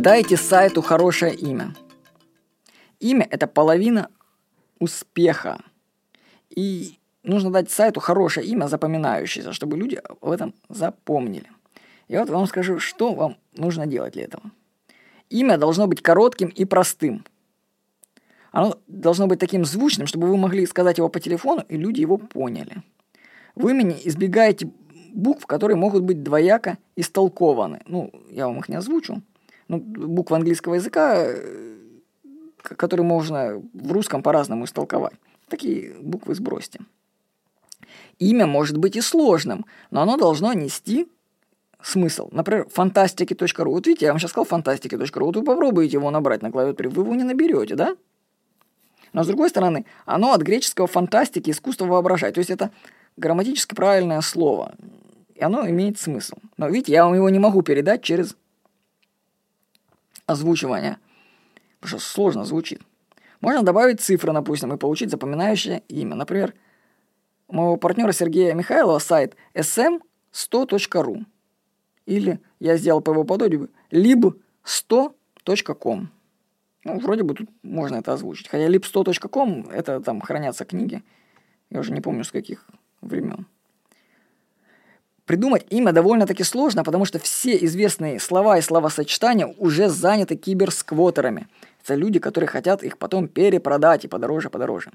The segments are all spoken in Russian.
Дайте сайту хорошее имя. Имя – это половина успеха. И нужно дать сайту хорошее имя, запоминающееся, чтобы люди об этом запомнили. И вот вам скажу, что вам нужно делать для этого. Имя должно быть коротким и простым. Оно должно быть таким звучным, чтобы вы могли сказать его по телефону, и люди его поняли. В имени избегаете букв, которые могут быть двояко истолкованы. Ну, я вам их не озвучу. Ну, буквы английского языка, э, которые можно в русском по-разному истолковать. Такие буквы сбросьте. Имя может быть и сложным, но оно должно нести смысл. Например, фантастики.ру. Вот видите, я вам сейчас сказал фантастики.ру. Вот вы попробуете его набрать на клавиатуре, вы его не наберете, да? Но с другой стороны, оно от греческого фантастики, искусство воображать. То есть это грамматически правильное слово. И оно имеет смысл. Но видите, я вам его не могу передать через озвучивание. Потому что сложно звучит. Можно добавить цифры, допустим, и получить запоминающее имя. Например, у моего партнера Сергея Михайлова сайт sm100.ru. Или я сделал по его подобию lib100.com. Ну, вроде бы тут можно это озвучить. Хотя lib100.com это там хранятся книги. Я уже не помню с каких времен. Придумать имя довольно-таки сложно, потому что все известные слова и словосочетания уже заняты киберсквотерами. Это люди, которые хотят их потом перепродать и подороже, подороже.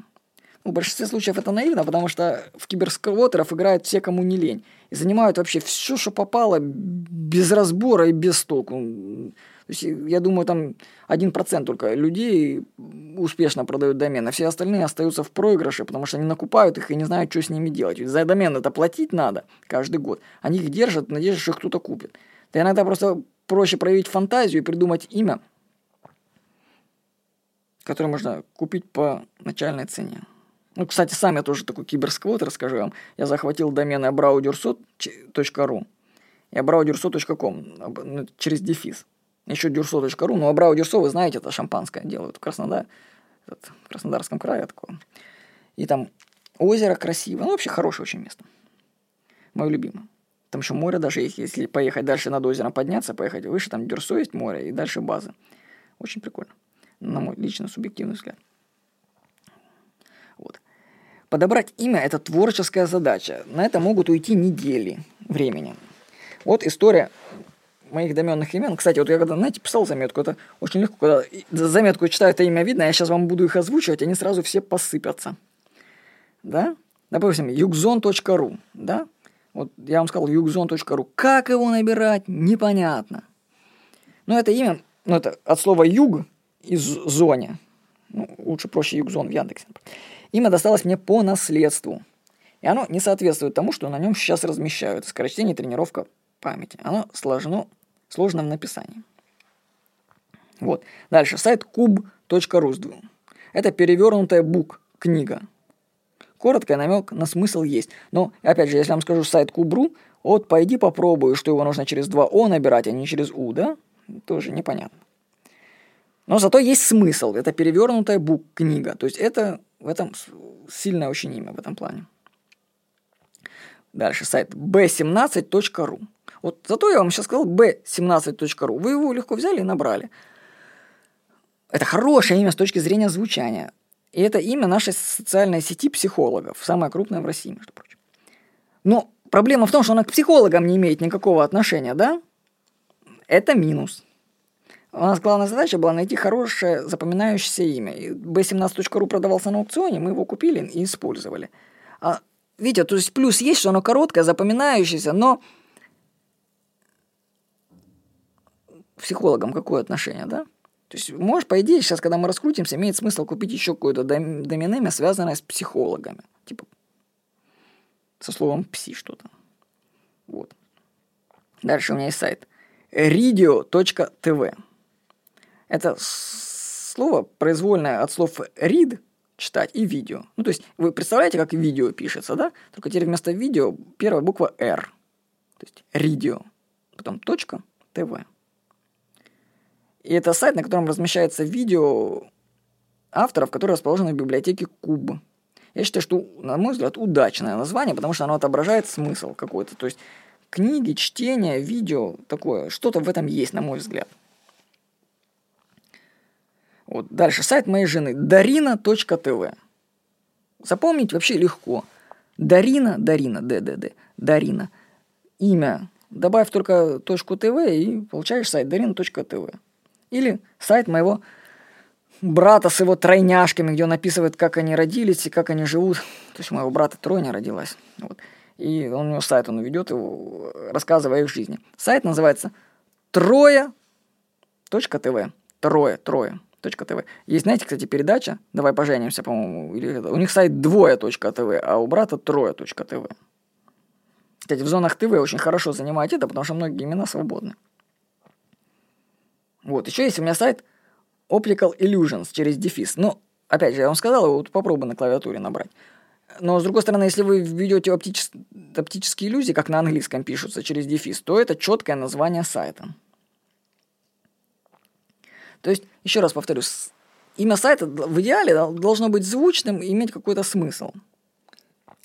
Ну, в большинстве случаев это наивно, потому что в киберсквотеров играют все, кому не лень. И занимают вообще все, что попало, без разбора и без толку. То есть, я думаю, там 1% только людей успешно продают домены, а все остальные остаются в проигрыше, потому что они накупают их и не знают, что с ними делать. Ведь за домен это платить надо каждый год. Они их держат в надежде, что их кто-то купит. Да иногда просто проще проявить фантазию и придумать имя, которое можно купить по начальной цене. Ну, кстати, сам я тоже такой киберсквот, расскажу вам. Я захватил домены abraudersot.ru и abraudersot.com через дефис еще дюрсо.ру, ну, Абрау Дюрсо, вы знаете, это шампанское делают в Краснодар, этот, в Краснодарском крае такое. И там озеро красивое, ну, вообще хорошее очень место. Мое любимое. Там еще море даже есть, если поехать дальше над озером подняться, поехать выше, там Дюрсо есть море, и дальше базы. Очень прикольно, на мой лично субъективный взгляд. Вот. Подобрать имя – это творческая задача. На это могут уйти недели времени. Вот история моих доменных имен. Кстати, вот я когда, знаете, писал заметку, это очень легко, когда заметку читаю, это имя видно, я сейчас вам буду их озвучивать, они сразу все посыпятся. Да? Допустим, югзон.ру, да? Вот я вам сказал югзон.ру. Как его набирать, непонятно. Но это имя, ну это от слова юг из зоне. Ну, лучше проще югзон в Яндексе. Имя досталось мне по наследству. И оно не соответствует тому, что на нем сейчас размещают. Скорочтение тренировка памяти. Оно сложно, сложно в написании. Вот. Дальше. Сайт kub.ru. Это перевернутая бук, книга. Короткий намек на смысл есть. Но, опять же, если я вам скажу сайт Кубру, вот пойди попробую, что его нужно через два О набирать, а не через У, да? Тоже непонятно. Но зато есть смысл. Это перевернутая бук, книга. То есть это в этом сильное очень имя в этом плане. Дальше сайт b17.ru. Вот зато я вам сейчас сказал b17.ru. Вы его легко взяли и набрали. Это хорошее имя с точки зрения звучания. И это имя нашей социальной сети психологов, самая крупная в России, между прочим. Но проблема в том, что она к психологам не имеет никакого отношения, да? Это минус. У нас главная задача была найти хорошее запоминающееся имя. И B17.ru продавался на аукционе, мы его купили и использовали. А, видите, то есть плюс есть, что оно короткое, запоминающееся, но психологам какое отношение, да? То есть, можешь, по идее, сейчас, когда мы раскрутимся, имеет смысл купить еще какое-то домен связанное с психологами. Типа, со словом «пси» что-то. Вот. Дальше у меня есть сайт radio.tv. Это слово произвольное от слов read – читать и видео. Ну, то есть, вы представляете, как видео пишется, да? Только теперь вместо видео первая буква R. То есть, radio. Потом точка, ТВ. И это сайт, на котором размещается видео авторов, которые расположены в библиотеке Куб. Я считаю, что, на мой взгляд, удачное название, потому что оно отображает смысл какой-то. То есть книги, чтение, видео, такое, что-то в этом есть, на мой взгляд. Вот. Дальше сайт моей жены darina.tv. Запомнить вообще легко. Дарина, Дарина, ДДД, Дарина. Имя. Добавь только точку ТВ и получаешь сайт darina.tv. Или сайт моего брата с его тройняшками, где он описывает, как они родились и как они живут. То есть у моего брата тройня родилась. Вот. И он у него сайт, он ведет его, рассказывая о их жизни. Сайт называется трое.тв. Трое, трое. .тв. Есть, знаете, кстати, передача «Давай поженимся», по-моему, или у них сайт двое.тв, а у брата трое.тв. Кстати, в зонах ТВ очень хорошо занимать это, потому что многие имена свободны. Вот, еще есть у меня сайт Optical Illusions через дефис. Ну, опять же, я вам сказал, вот попробуй на клавиатуре набрать. Но, с другой стороны, если вы введете оптичес... оптические иллюзии, как на английском пишутся, через дефис, то это четкое название сайта. То есть, еще раз повторюсь, имя сайта в идеале должно быть звучным и иметь какой-то смысл.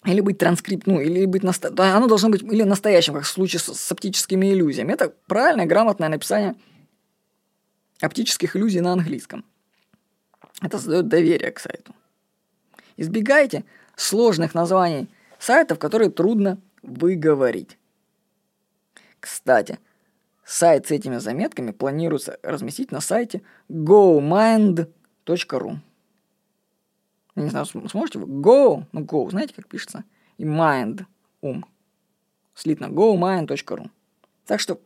Или быть транскрипт, ну, или быть наста... оно должно быть или настоящим, как в случае с, с оптическими иллюзиями. Это правильное, грамотное написание оптических иллюзий на английском. Это создает доверие к сайту. Избегайте сложных названий сайтов, которые трудно выговорить. Кстати, сайт с этими заметками планируется разместить на сайте gomind.ru. Не знаю, сможете вы? Go, ну go, знаете, как пишется? И mind, ум. Слитно, gomind.ru. Так что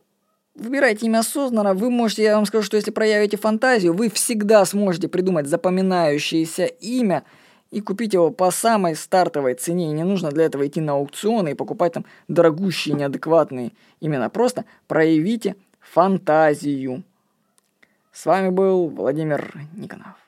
Выбирайте имя осознанно, вы можете, я вам скажу, что если проявите фантазию, вы всегда сможете придумать запоминающееся имя и купить его по самой стартовой цене. И не нужно для этого идти на аукционы и покупать там дорогущие, неадекватные имена. Просто проявите фантазию. С вами был Владимир Никонов.